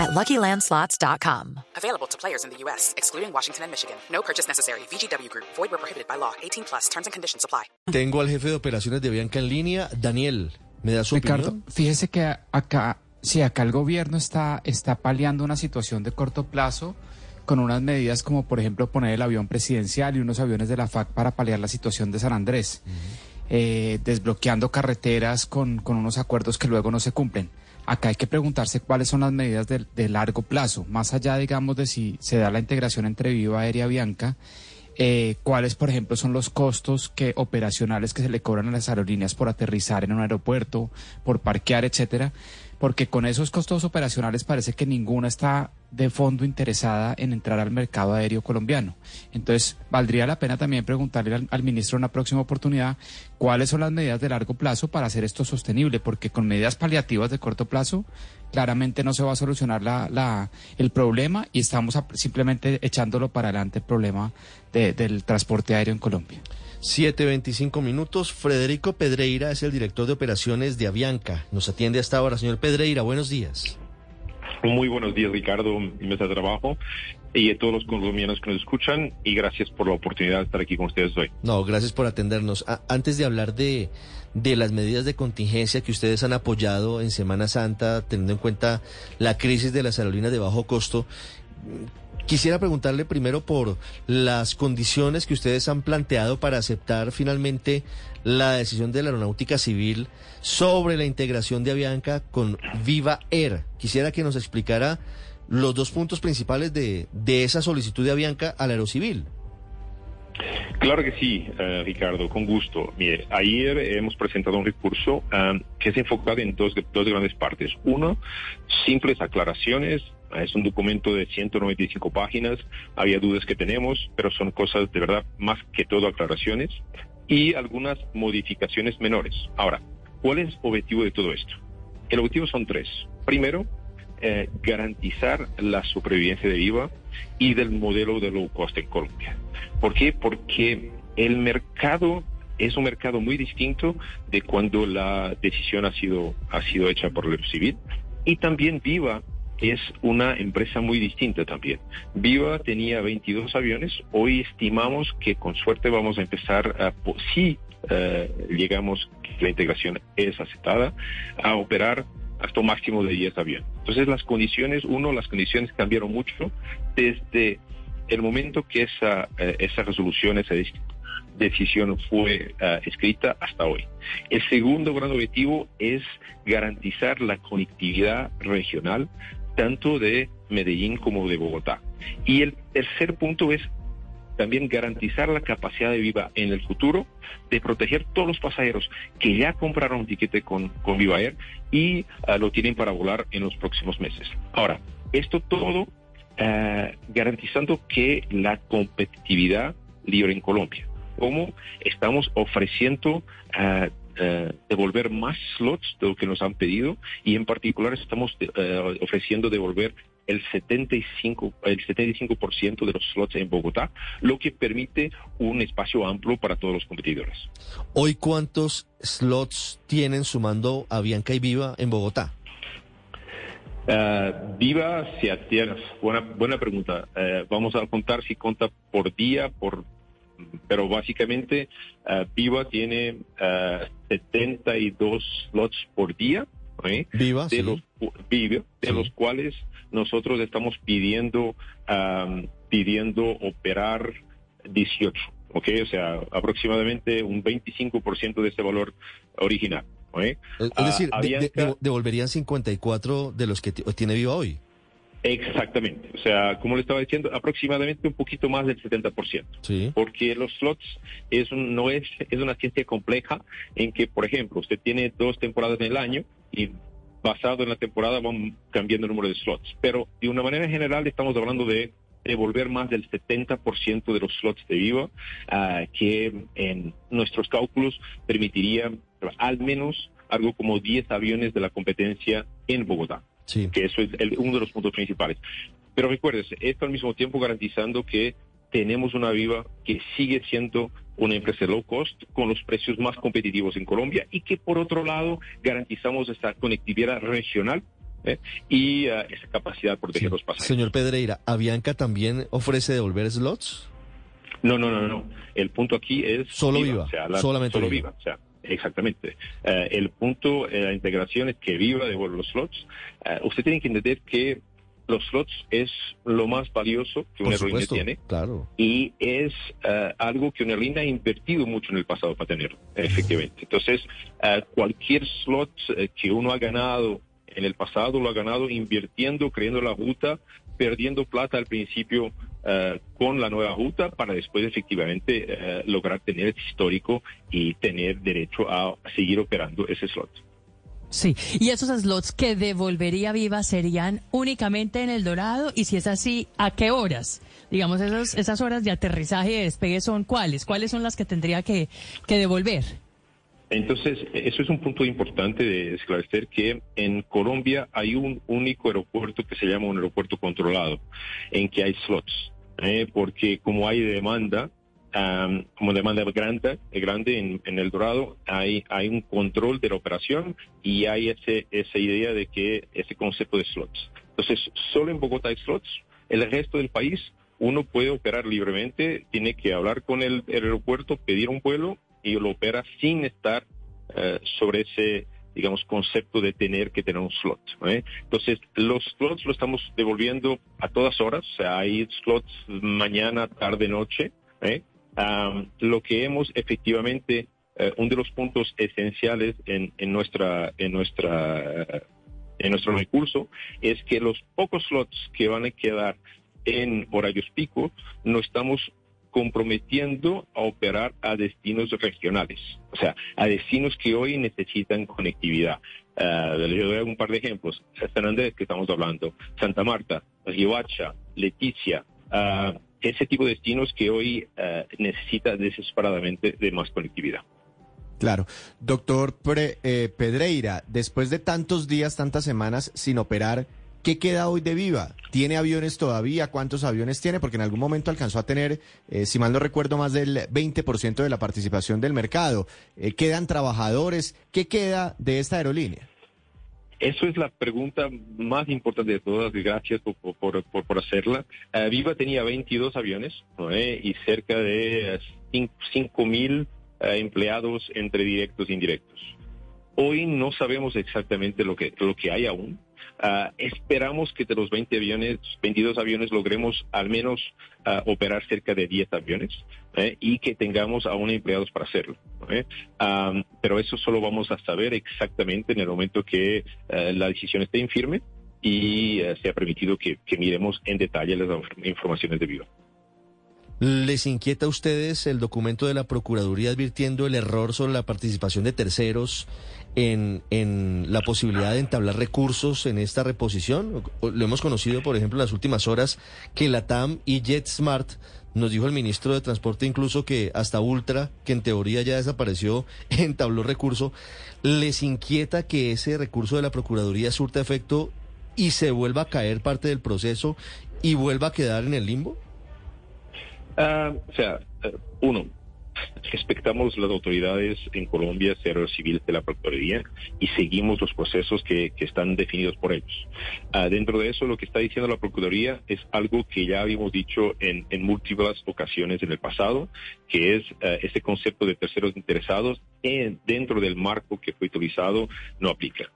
at LuckyLandSlots.com. Available to players in the U.S., excluding Washington and Michigan. No purchase necessary. VGW Group. Void where prohibited by law. 18 plus. Terms and conditions apply. Tengo al jefe de operaciones de Bianca en línea, Daniel. ¿Me da su Ricardo, opinión? fíjese que acá, sí, acá el gobierno está, está paliando una situación de corto plazo con unas medidas como, por ejemplo, poner el avión presidencial y unos aviones de la FAC para paliar la situación de San Andrés, eh, desbloqueando carreteras con, con unos acuerdos que luego no se cumplen. Acá hay que preguntarse cuáles son las medidas de, largo plazo, más allá, digamos, de si se da la integración entre Viva Aérea Bianca. Eh, cuáles, por ejemplo, son los costos que operacionales que se le cobran a las aerolíneas por aterrizar en un aeropuerto, por parquear, etcétera, porque con esos costos operacionales parece que ninguna está de fondo interesada en entrar al mercado aéreo colombiano. Entonces, valdría la pena también preguntarle al, ministro en una próxima oportunidad cuáles son las medidas de largo plazo para hacer esto sostenible, porque con medidas paliativas de corto plazo claramente no se va a solucionar la, la, el problema y estamos simplemente echándolo para adelante el problema de- del transporte aéreo en Colombia. 7.25 minutos. Federico Pedreira es el director de operaciones de Avianca. Nos atiende hasta ahora. Señor Pedreira, buenos días. Muy buenos días, Ricardo, y mesa de trabajo, y a todos los colombianos que nos escuchan, y gracias por la oportunidad de estar aquí con ustedes hoy. No, gracias por atendernos. Antes de hablar de, de las medidas de contingencia que ustedes han apoyado en Semana Santa, teniendo en cuenta la crisis de las aerolíneas de bajo costo, Quisiera preguntarle primero por las condiciones que ustedes han planteado para aceptar finalmente la decisión de la Aeronáutica Civil sobre la integración de Avianca con Viva Air. Quisiera que nos explicara los dos puntos principales de, de esa solicitud de Avianca al Aerocivil. Claro que sí, eh, Ricardo, con gusto. Mire, ayer hemos presentado un recurso ah, que es enfocado en dos, dos grandes partes. Uno, simples aclaraciones. Es un documento de 195 páginas. Había dudas que tenemos, pero son cosas de verdad más que todo aclaraciones y algunas modificaciones menores. Ahora, ¿cuál es el objetivo de todo esto? El objetivo son tres. Primero, eh, garantizar la supervivencia de Viva y del modelo de low cost en Colombia. ¿Por qué? Porque el mercado es un mercado muy distinto de cuando la decisión ha sido, ha sido hecha por el civil. Y también Viva es una empresa muy distinta también. Viva tenía 22 aviones. Hoy estimamos que con suerte vamos a empezar a, si eh, llegamos, que la integración es aceptada, a operar hasta un máximo de 10 aviones. Entonces las condiciones, uno, las condiciones cambiaron mucho desde el momento que esa, eh, esa resolución, esa dec- decisión fue eh, escrita hasta hoy. El segundo gran objetivo es garantizar la conectividad regional tanto de Medellín como de Bogotá. Y el tercer punto es también garantizar la capacidad de Viva en el futuro de proteger todos los pasajeros que ya compraron un tiquete con, con Viva Air y ah, lo tienen para volar en los próximos meses. Ahora, esto todo ah, garantizando que la competitividad libre en Colombia. Como estamos ofreciendo ah, ah, devolver más slots de lo que nos han pedido y en particular estamos eh, ofreciendo devolver el 75, el 75% de los slots en Bogotá, lo que permite un espacio amplio para todos los competidores. Hoy, ¿cuántos slots tienen sumando Avianca y Viva en Bogotá? Eh, Viva se atiende, buena, buena pregunta. Eh, vamos a contar si cuenta por día, por, pero básicamente eh, Viva tiene eh, 72 slots por día. ¿eh? Viva, de sí. los Viva, de Sí. los cuales nosotros estamos pidiendo am, pidiendo operar 18, ¿ok? O sea, aproximadamente un 25% de ese valor original. Es Ah, decir, de- de- de- devolverían 54 de los que ti- tiene Viva hoy. Exactamente. O sea, como le estaba diciendo, aproximadamente un poquito más del 70%. Sí. Porque los slots es un- no es, es una ciencia compleja en que, por ejemplo, usted tiene dos temporadas en el año y basado en la temporada van cambiando el número de slots. Pero de una manera general estamos hablando de devolver más del 70% de los slots de Viva, ah, que en nuestros cálculos permitiría al menos algo como 10 aviones de la competencia en Bogotá. Sí. Que eso es uno de los puntos principales. Pero recuérdese, esto al mismo tiempo garantizando que tenemos una Viva que sigue siendo una empresa low cost con los precios más competitivos en Colombia y que por otro lado garantizamos esta conectividad regional ¿eh? y uh, esa capacidad de proteger los pasajeros. Señor Pedreira, ¿Avianca también ofrece devolver slots? No, no, no, no. El punto aquí es... Solo Viva, o sea, la, solamente solo Viva. viva. O sea, exactamente. Uh, el punto, eh, la integración es que Viva devuelve los slots. Uh, usted tiene que entender que los slots es lo más valioso que una aerolínea tiene claro. y es uh, algo que una aerolínea ha invertido mucho en el pasado para tenerlo, efectivamente. Entonces, uh, cualquier slot uh, que uno ha ganado en el pasado lo ha ganado invirtiendo, creando la ruta, perdiendo plata al principio uh, con la nueva ruta para después efectivamente uh, lograr tener ese histórico y tener derecho a seguir operando ese slot. Sí, y esos slots que devolvería Viva serían únicamente en El Dorado y si es así, ¿a qué horas? Digamos, esos, esas horas de aterrizaje y de despegue son cuáles? ¿Cuáles son las que tendría que, que devolver? Entonces, eso es un punto importante de esclarecer que en Colombia hay un único aeropuerto que se llama un aeropuerto controlado, en que hay slots, ¿eh? porque como hay demanda, um, como demanda grande, grande en, El Dorado, hay, hay un control de la operación y hay ese, esa idea de que ese concepto de slots. Entonces, solo en Bogotá hay slots, el resto del país uno puede operar libremente, tiene que hablar con el aeropuerto, pedir un vuelo y lo opera sin estar uh, sobre ese, digamos, concepto de tener que tener un slot. ¿eh? Entonces, los slots lo estamos devolviendo a todas horas, o sea, hay slots mañana, tarde, noche. ¿eh? Lo que hemos efectivamente, uh, uno de los puntos esenciales en, en nuestra, en nuestra, en nuestro recurso es que los pocos slots que van a quedar en horarios pico, no estamos comprometiendo a operar a destinos regionales, o sea, a destinos que hoy necesitan conectividad. Uh, doy un par de ejemplos. San Andrés, que estamos hablando, Santa Marta, Riohacha, Leticia, uh, ese tipo de destinos que hoy uh, necesita desesperadamente de más conectividad. Claro. Doctor Pre, eh, Pedreira, después de tantos días, tantas semanas sin operar, ¿Qué queda hoy de Viva? ¿Tiene aviones todavía? ¿Cuántos aviones tiene? Porque en algún momento alcanzó a tener, eh, si mal no recuerdo, más del 20% de la participación del mercado. Eh, ¿Quedan trabajadores? ¿Qué queda de esta aerolínea? Eso es la pregunta más importante de todas. Gracias por, por, hacerla. Uh, Viva tenía 22 aviones eh? y cerca de 5 mil empleados entre directos e indirectos. Hoy no sabemos exactamente lo que, lo que hay aún. Uh, esperamos que de los 20 aviones, 22 aviones, logremos al menos uh, operar cerca de 10 aviones ¿eh? y que tengamos aún empleados para hacerlo. ¿eh? Um, pero eso solo vamos a saber exactamente en el momento que uh, la decisión esté en firme y sea permitido que, que, miremos en detalle las informaciones de viva. ¿Les inquieta a ustedes el documento de la Procuraduría advirtiendo el error sobre la participación de terceros en, en, la posibilidad de entablar recursos en esta reposición? Lo hemos conocido, por ejemplo, en las últimas horas que la TAM y JetSmart nos dijo el ministro de Transporte incluso que hasta Ultra, que en teoría ya desapareció, entabló recurso. ¿Les inquieta que ese recurso de la Procuraduría surta efecto y se vuelva a caer parte del proceso y vuelva a quedar en el limbo? Uh, o sea, uh, uno, respetamos las autoridades en Colombia, ser civil de la Procuraduría, y seguimos los procesos que, están definidos por ellos. Uh, dentro de eso, lo que está diciendo la Procuraduría es algo que ya habíamos dicho en, en múltiples ocasiones en el pasado, que es uh, este concepto de terceros interesados en, dentro del marco que fue utilizado no aplica.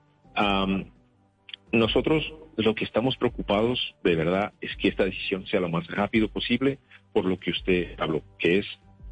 Nosotros lo que estamos preocupados de verdad es que esta decisión sea lo más rápido posible por lo que usted habló, que es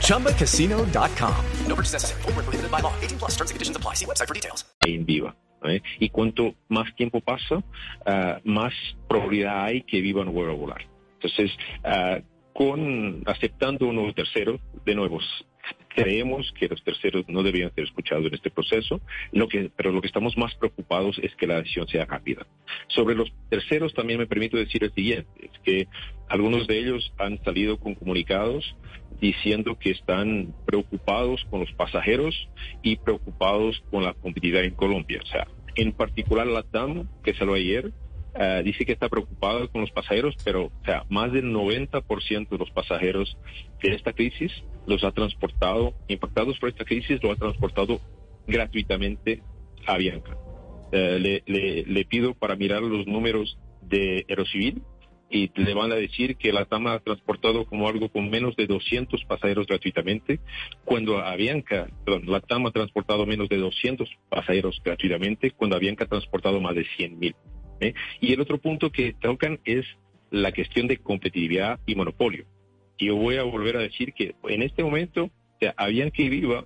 ChumbaCasino.com. No purchase necessary. Void where prohibited by law. 18 plus terms and conditions apply. See website for details. en viva. ¿eh? Y cuanto más tiempo pasa, ah, más probabilidad hay que Viva no vuelva a volar. Entonces, ah, con aceptando unos terceros, de nuevo, creemos que los terceros no deberían ser escuchados en este proceso, lo que, pero lo que estamos más preocupados es que la decisión sea rápida. Sobre los terceros también me permito decir el siguiente, es que algunos de ellos han salido con comunicados diciendo que están preocupados con los pasajeros y preocupados con la competitividad en Colombia. O sea, en particular la TAM, que salió ayer, eh, dice que está preocupada con los pasajeros, pero o sea, más del 90% de los pasajeros de esta crisis los ha transportado, impactados por esta crisis, lo ha transportado gratuitamente a Bianca. Eh, le pido para mirar los números de Aerocivil y le van a decir que la TAM ha transportado como algo con menos de 200 pasajeros gratuitamente, cuando Avianca, perdón, la TAM ha transportado menos de 200 pasajeros gratuitamente, cuando Avianca ha transportado más de 100 mil. ¿Eh? Y el otro punto que tocan es la cuestión de competitividad y monopolio. Y yo voy a volver a decir que en este momento, o sea, Avianca y Viva,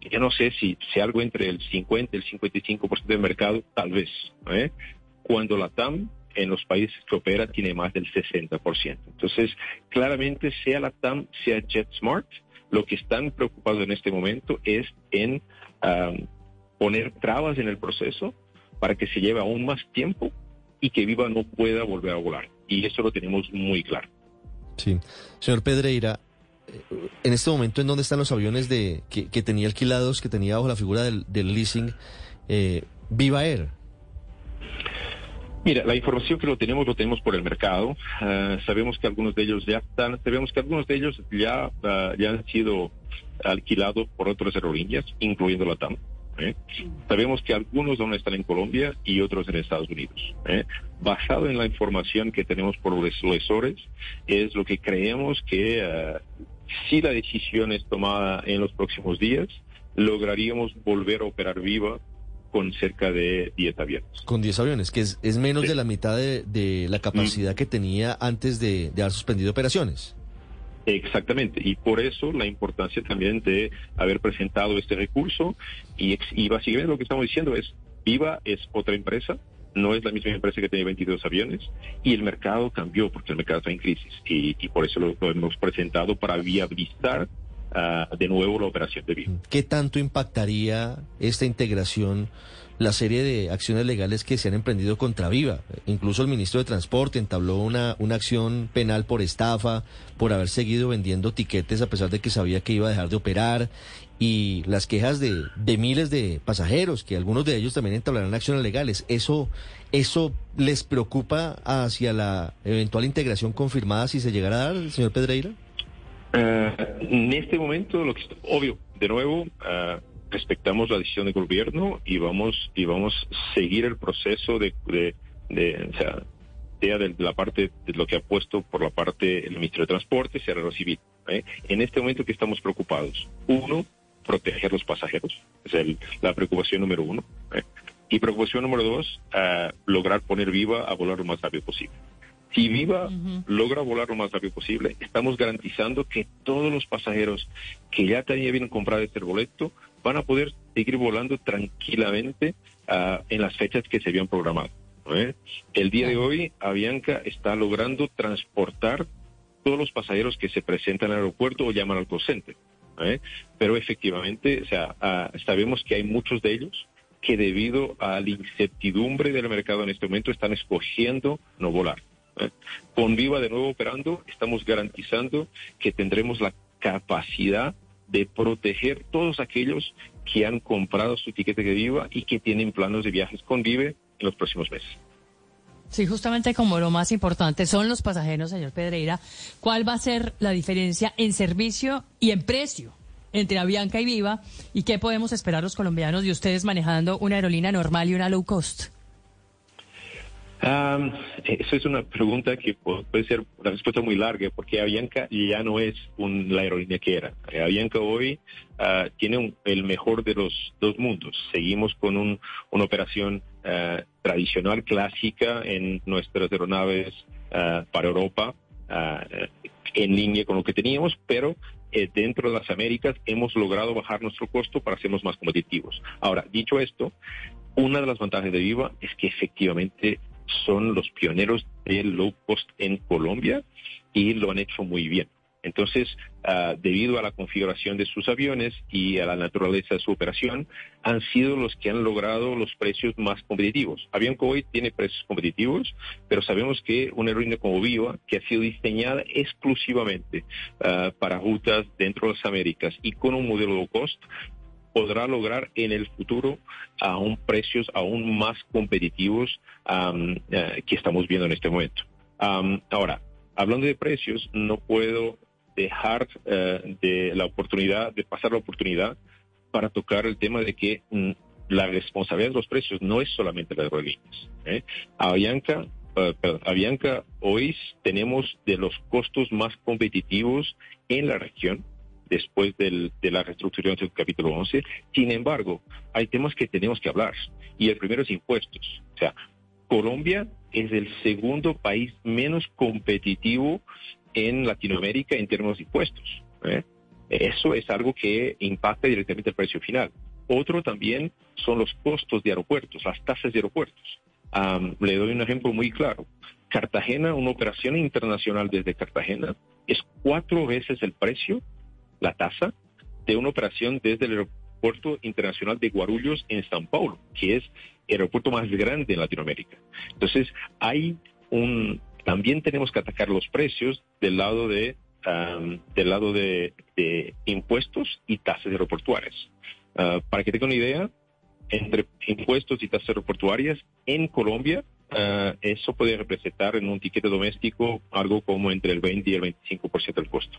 yo no sé si, si algo entre el 50 y el 55% del mercado, tal vez. ¿eh? Cuando la TAM en los países que opera tiene más del 60%. Entonces, claramente, sea la TAM, sea JetSmart, lo que están preocupados en este momento es en um, poner trabas en el proceso para que se lleve aún más tiempo y que Viva no pueda volver a volar. Y eso lo tenemos muy claro. Sí. Señor Pedreira, eh, en este momento, ¿en dónde están los aviones de que, que tenía alquilados, que tenía bajo la figura del, del leasing eh, Viva Air? Mira, la información que lo tenemos, lo tenemos por el mercado. Uh, sabemos que algunos de ellos ya están, sabemos que algunos de ellos ya, uh, ya han sido alquilados por otras aerolíneas, incluyendo la TAM. ¿Eh? Sabemos que algunos aún están en Colombia y otros en Estados Unidos. ¿eh? Basado en la información que tenemos por los lessores, es lo que creemos que uh, si la decisión es tomada en los próximos días, lograríamos volver a operar viva con cerca de 10 aviones. Con 10 aviones, que es, es menos sí. de la mitad de, de la capacidad mm. que tenía antes de, de haber suspendido operaciones. Exactamente, y por eso la importancia también de haber presentado este recurso y, y básicamente lo que estamos diciendo es, Viva es otra empresa, no es la misma empresa que tiene 22 aviones y el mercado cambió porque el mercado está en crisis y, y por eso lo, lo, hemos presentado para viabilizar uh, de nuevo la operación de Viva. ¿Qué tanto impactaría esta integración la serie de acciones legales que se han emprendido contra Viva. Incluso el ministro de Transporte entabló una, una acción penal por estafa, por haber seguido vendiendo tiquetes a pesar de que sabía que iba a dejar de operar. Y las quejas de, de miles de pasajeros, que algunos de ellos también entablarán acciones legales. ¿Eso, ¿Eso les preocupa hacia la eventual integración confirmada si se llegara a dar, señor Pedreira? Uh, en este momento, lo que obvio, de nuevo, uh, respetamos la decisión del gobierno y vamos y vamos a seguir el proceso de, de, sea, de la parte de lo que ha puesto por la parte del ministro de Transporte, sea la civil. ¿eh? En este momento que estamos preocupados, uno, proteger los pasajeros, es el, la preocupación número uno. ¿eh? Y preocupación número dos, uh, lograr poner viva a volar lo más rápido posible. Si Viva uh -huh. logra volar lo más rápido posible, estamos garantizando que todos los pasajeros que ya tenían comprado este boleto van a poder seguir volando tranquilamente uh, en las fechas que se habían programado. El día de hoy, Avianca está logrando transportar todos los pasajeros que se presentan al aeropuerto o llaman al call center. ¿eh? Pero efectivamente, o sea, uh, sabemos que hay muchos de ellos que debido a la incertidumbre del mercado en este momento están escogiendo no volar. Con Viva de nuevo operando, estamos garantizando que tendremos la capacidad de proteger todos aquellos que han comprado su tiquete de Viva y que tienen planos de viajes con Vive en los próximos meses. Sí, justamente como lo más importante son los pasajeros, señor Pedreira, ¿cuál va a ser la diferencia en servicio y en precio entre Avianca y Viva? ¿Y qué podemos esperar los colombianos de ustedes manejando una aerolínea normal y una low cost? Um, es una pregunta que puede ser una respuesta muy larga, porque Avianca ya no es un, la aerolínea que era. Avianca hoy uh, tiene un, el mejor de los dos mundos. Seguimos con un, una operación uh, tradicional, clásica, en nuestras aeronaves uh, para Europa, en línea con lo que teníamos, pero eh, dentro de las Américas hemos logrado bajar nuestro costo para hacernos más competitivos. Ahora, dicho esto, una de las ventajas de Viva es que efectivamente son los pioneros del low cost en Colombia y lo han hecho muy bien. Entonces, ah, debido a la configuración de sus aviones y a la naturaleza de su operación, han sido los que han logrado los precios más competitivos. Avianca hoy tiene precios competitivos, pero sabemos que una aerolínea como Viva, que ha sido diseñada exclusivamente ah, para rutas dentro de las Américas y con un modelo low cost, podrá lograr en el futuro aún precios aún más competitivos am, eh, que estamos viendo en este momento. Am, ahora, hablando de precios, no puedo dejar eh, de la oportunidad, de pasar la oportunidad para tocar el tema de que mm, la responsabilidad de los precios no es solamente la de aerolíneas. ¿eh? Avianca, eh, perdón, Avianca hoy tenemos de los costos más competitivos en la región después del- de la reestructuración del capítulo 11. Sin embargo, hay temas que tenemos que hablar y el primero es impuestos. O sea, Colombia es el segundo país menos competitivo en Latinoamérica en términos de impuestos. ¿eh? Eso es algo que impacta directamente el precio final. Otro también son los costos de aeropuertos, las tasas de aeropuertos. Am, le doy un ejemplo muy claro. Cartagena, una operación internacional desde Cartagena, es cuatro veces el precio, la tasa, de una operación desde el aeropuerto internacional de Guarulhos en San Paulo, que es el aeropuerto más grande en Latinoamérica. Entonces, hay un, también tenemos que atacar los precios del lado de, del lado de, impuestos y tasas aeroportuarias. Ah, para que tenga una idea, entre impuestos y tasas aeroportuarias en Colombia, ah, eso puede representar en un tiquete doméstico algo como entre el 20 y el 25% del costo.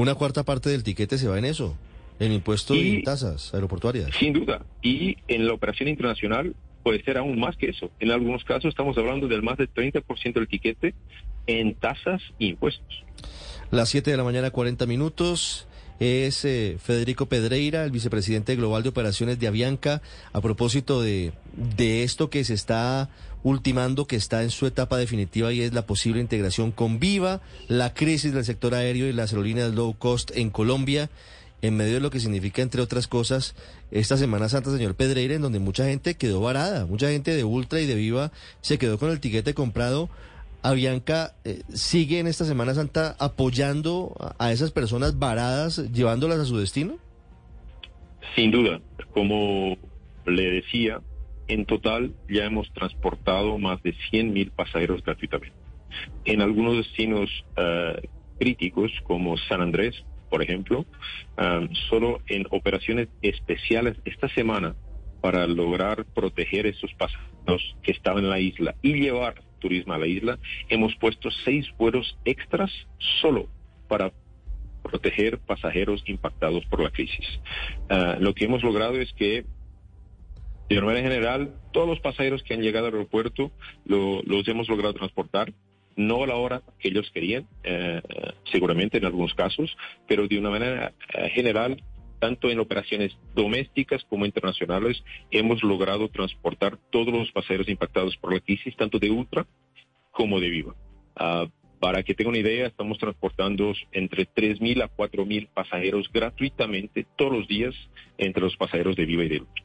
Una cuarta parte del tiquete se va en eso, en impuestos y, Y- tasas aeroportuarias. Sin duda. Y en la operación internacional puede ser aún más que eso. En algunos casos estamos hablando del más del 30% del tiquete en tasas e impuestos. Las 7 de la mañana, 40 minutos. Es eh, Federico Pedreira, el vicepresidente global de operaciones de Avianca, a propósito de, de esto que se está ultimando, que está en su etapa definitiva y es la posible integración con Viva, la crisis del sector aéreo y las aerolíneas low cost en Colombia, en medio de lo que significa, entre otras cosas, esta Semana Santa, señor Pedreira, en donde mucha gente quedó varada, mucha gente de Ultra y de Viva se quedó con el tiquete comprado. Avianca eh, sigue en esta Semana Santa apoyando a, a esas personas varadas, llevándolas a su destino. Sin duda, como le decía, en total ya hemos transportado más de 100 mil pasajeros gratuitamente. En algunos destinos eh, críticos, como San Andrés, por ejemplo, eh, solo en operaciones especiales esta semana para lograr proteger esos pasajeros que estaban en la isla y llevar turismo a la isla, hemos puesto seis vuelos extras solo para proteger pasajeros impactados por la crisis. Ah, lo que hemos logrado es que, de manera general, todos los pasajeros que han llegado al aeropuerto lo- los hemos logrado transportar, no a la hora que ellos querían, eh, seguramente en algunos casos, pero de una manera eh, general, tanto en operaciones domésticas como internacionales, hemos logrado transportar todos los pasajeros impactados por la crisis, tanto de Ultra como de Viva. Ah, para que tenga una idea, estamos transportando entre 3.000 a 4.000 pasajeros gratuitamente todos los días entre los pasajeros de Viva y de Ultra.